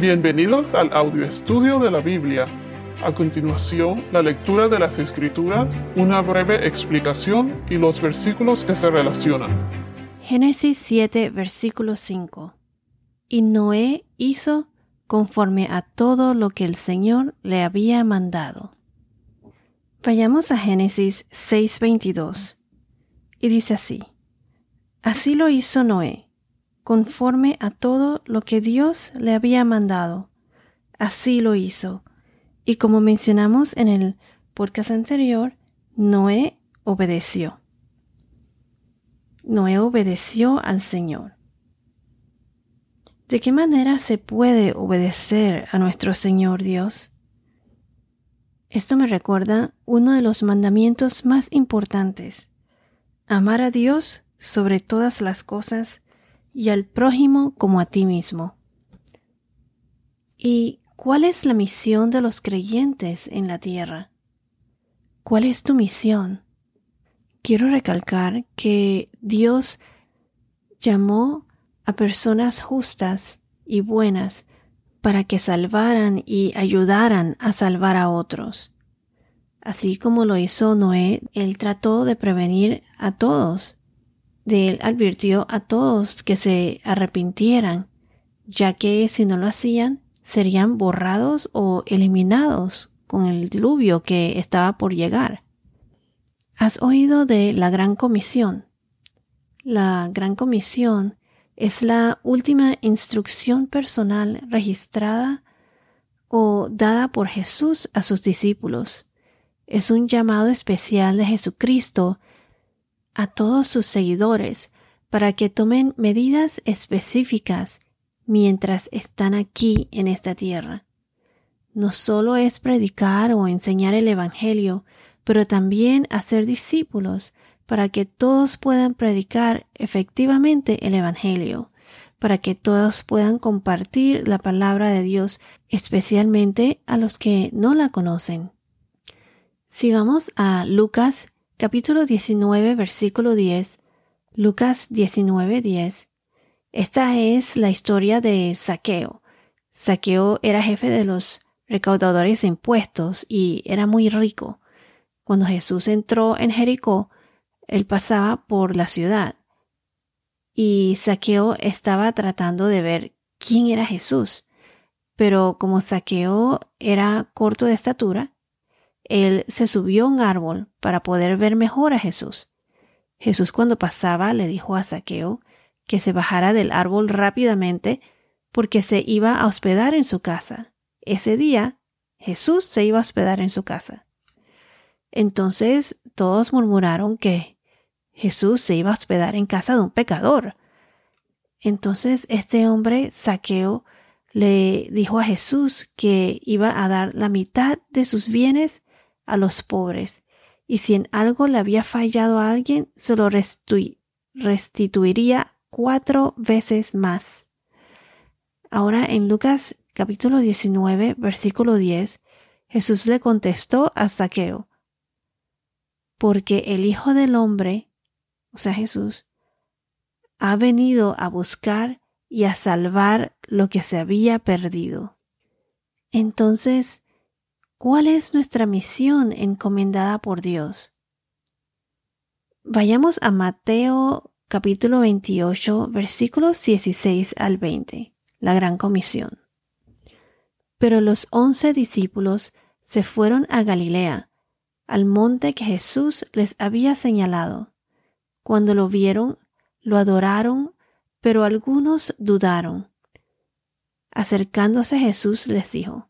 Bienvenidos al audio estudio de la Biblia. A continuación, la lectura de las Escrituras, una breve explicación y los versículos que se relacionan. Génesis 7, versículo 5. Y Noé hizo conforme a todo lo que el Señor le había mandado. Vayamos a Génesis 6:22. Y dice así, Así lo hizo Noé conforme a todo lo que Dios le había mandado. Así lo hizo. Y como mencionamos en el podcast anterior, Noé obedeció. Noé obedeció al Señor. ¿De qué manera se puede obedecer a nuestro Señor Dios? Esto me recuerda uno de los mandamientos más importantes, amar a Dios sobre todas las cosas y al prójimo como a ti mismo. ¿Y cuál es la misión de los creyentes en la tierra? ¿Cuál es tu misión? Quiero recalcar que Dios llamó a personas justas y buenas para que salvaran y ayudaran a salvar a otros. Así como lo hizo Noé, él trató de prevenir a todos él advirtió a todos que se arrepintieran, ya que si no lo hacían, serían borrados o eliminados con el diluvio que estaba por llegar. ¿Has oído de la Gran Comisión? La Gran Comisión es la última instrucción personal registrada o dada por Jesús a sus discípulos. Es un llamado especial de Jesucristo a todos sus seguidores para que tomen medidas específicas mientras están aquí en esta tierra. No solo es predicar o enseñar el Evangelio, pero también hacer discípulos para que todos puedan predicar efectivamente el Evangelio, para que todos puedan compartir la palabra de Dios, especialmente a los que no la conocen. Si vamos a Lucas capítulo 19, versículo 10, Lucas 19, 10. Esta es la historia de Saqueo. Saqueo era jefe de los recaudadores de impuestos y era muy rico. Cuando Jesús entró en Jericó, él pasaba por la ciudad y Saqueo estaba tratando de ver quién era Jesús. Pero como Saqueo era corto de estatura, él se subió a un árbol para poder ver mejor a Jesús. Jesús cuando pasaba le dijo a Saqueo que se bajara del árbol rápidamente porque se iba a hospedar en su casa. Ese día Jesús se iba a hospedar en su casa. Entonces todos murmuraron que Jesús se iba a hospedar en casa de un pecador. Entonces este hombre, Saqueo, le dijo a Jesús que iba a dar la mitad de sus bienes a los pobres, y si en algo le había fallado a alguien, se lo restituiría cuatro veces más. Ahora en Lucas capítulo 19, versículo 10, Jesús le contestó a Saqueo, porque el Hijo del Hombre, o sea Jesús, ha venido a buscar y a salvar lo que se había perdido. Entonces, ¿Cuál es nuestra misión encomendada por Dios? Vayamos a Mateo capítulo 28 versículos 16 al 20, la gran comisión. Pero los once discípulos se fueron a Galilea, al monte que Jesús les había señalado. Cuando lo vieron, lo adoraron, pero algunos dudaron. Acercándose Jesús les dijo,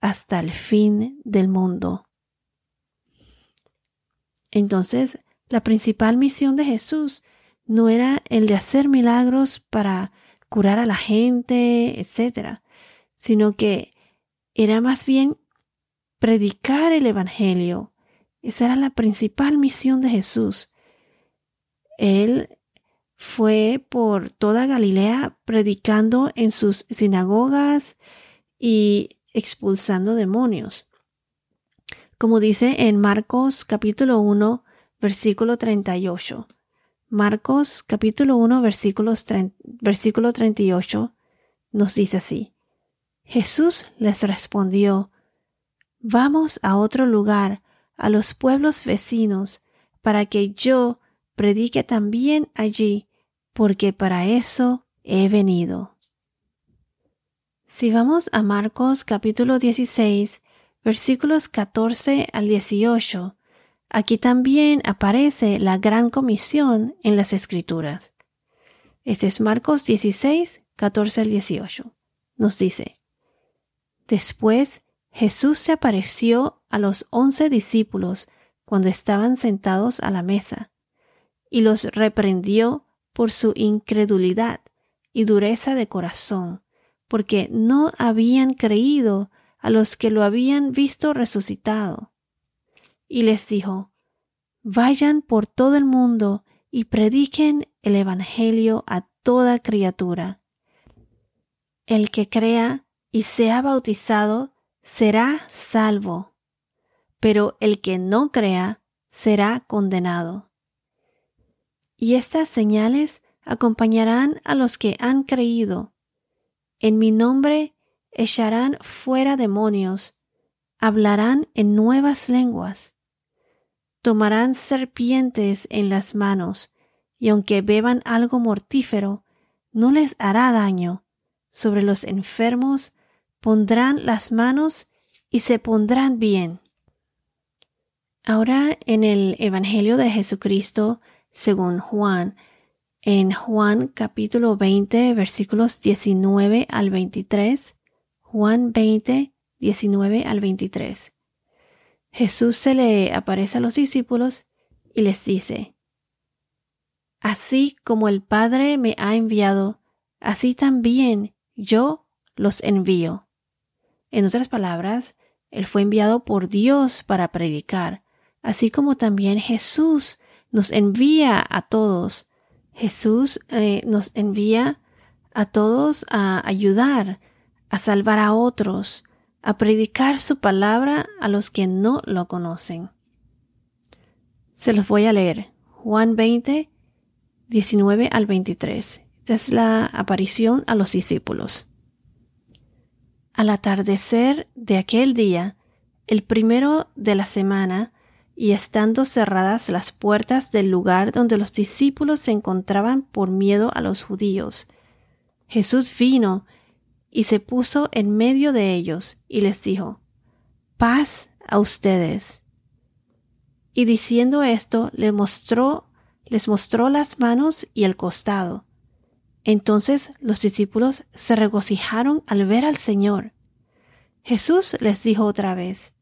hasta el fin del mundo. Entonces, la principal misión de Jesús no era el de hacer milagros para curar a la gente, etc., sino que era más bien predicar el Evangelio. Esa era la principal misión de Jesús. Él fue por toda Galilea predicando en sus sinagogas y expulsando demonios. Como dice en Marcos capítulo 1, versículo 38. Marcos capítulo 1, versículos versículo 38 nos dice así. Jesús les respondió, Vamos a otro lugar, a los pueblos vecinos, para que yo predique también allí, porque para eso he venido. Si vamos a Marcos capítulo 16, versículos 14 al 18, aquí también aparece la gran comisión en las escrituras. Este es Marcos 16, 14 al 18. Nos dice, Después Jesús se apareció a los once discípulos cuando estaban sentados a la mesa, y los reprendió por su incredulidad y dureza de corazón, porque no habían creído a los que lo habían visto resucitado. Y les dijo, Vayan por todo el mundo y prediquen el Evangelio a toda criatura. El que crea y sea bautizado será salvo, pero el que no crea será condenado. Y estas señales acompañarán a los que han creído. En mi nombre echarán fuera demonios, hablarán en nuevas lenguas, tomarán serpientes en las manos, y aunque beban algo mortífero, no les hará daño. Sobre los enfermos pondrán las manos y se pondrán bien. Ahora en el Evangelio de Jesucristo según Juan, en Juan capítulo 20 versículos 19 al 23, Juan 20, 19 al 23. Jesús se le aparece a los discípulos y les dice, Así como el Padre me ha enviado, así también yo los envío. En otras palabras, Él fue enviado por Dios para predicar, así como también Jesús nos envía a todos. Jesús eh, nos envía a todos a ayudar, a salvar a otros, a predicar su palabra a los que no lo conocen. Se los voy a leer. Juan 20, 19 al 23. Esta es la aparición a los discípulos. Al atardecer de aquel día, el primero de la semana, y estando cerradas las puertas del lugar donde los discípulos se encontraban por miedo a los judíos, Jesús vino y se puso en medio de ellos y les dijo, paz a ustedes. Y diciendo esto, les mostró, les mostró las manos y el costado. Entonces los discípulos se regocijaron al ver al Señor. Jesús les dijo otra vez,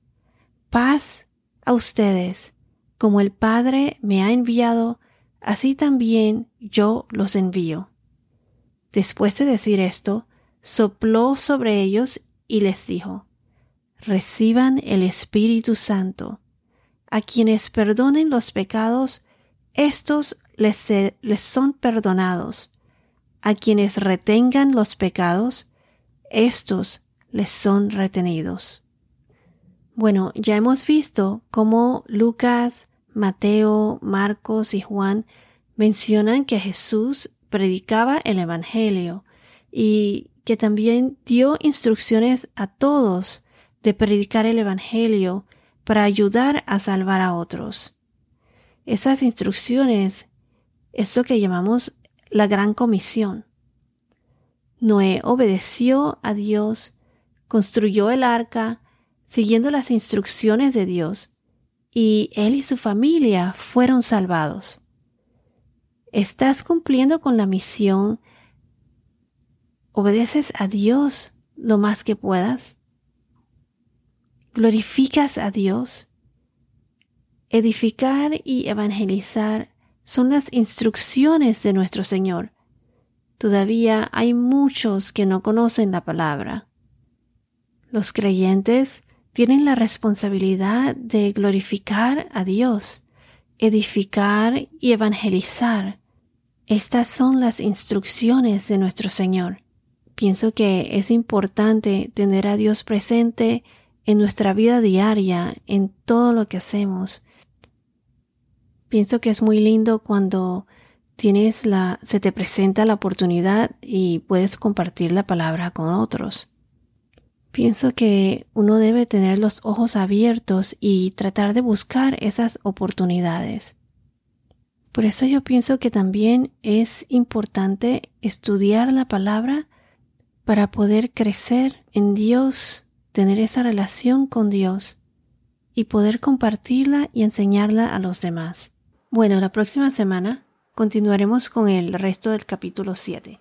paz a ustedes, como el Padre me ha enviado, así también yo los envío. Después de decir esto, sopló sobre ellos y les dijo, Reciban el Espíritu Santo. A quienes perdonen los pecados, estos les, son perdonados. A quienes retengan los pecados, estos les son retenidos. Bueno, ya hemos visto cómo Lucas, Mateo, Marcos y Juan mencionan que Jesús predicaba el Evangelio y que también dio instrucciones a todos de predicar el Evangelio para ayudar a salvar a otros. Esas instrucciones es lo que llamamos la gran comisión. Noé obedeció a Dios, construyó el arca, siguiendo las instrucciones de Dios, y él y su familia fueron salvados. ¿Estás cumpliendo con la misión? ¿Obedeces a Dios lo más que puedas? ¿Glorificas a Dios? Edificar y evangelizar son las instrucciones de nuestro Señor. Todavía hay muchos que no conocen la palabra. Los creyentes tienen la responsabilidad de glorificar a Dios, edificar y evangelizar. Estas son las instrucciones de nuestro Señor. Pienso que es importante tener a Dios presente en nuestra vida diaria, en todo lo que hacemos. Pienso que es muy lindo cuando tienes la, se te presenta la oportunidad y puedes compartir la palabra con otros. Pienso que uno debe tener los ojos abiertos y tratar de buscar esas oportunidades. Por eso yo pienso que también es importante estudiar la palabra para poder crecer en Dios, tener esa relación con Dios y poder compartirla y enseñarla a los demás. Bueno, la próxima semana continuaremos con el resto del capítulo 7.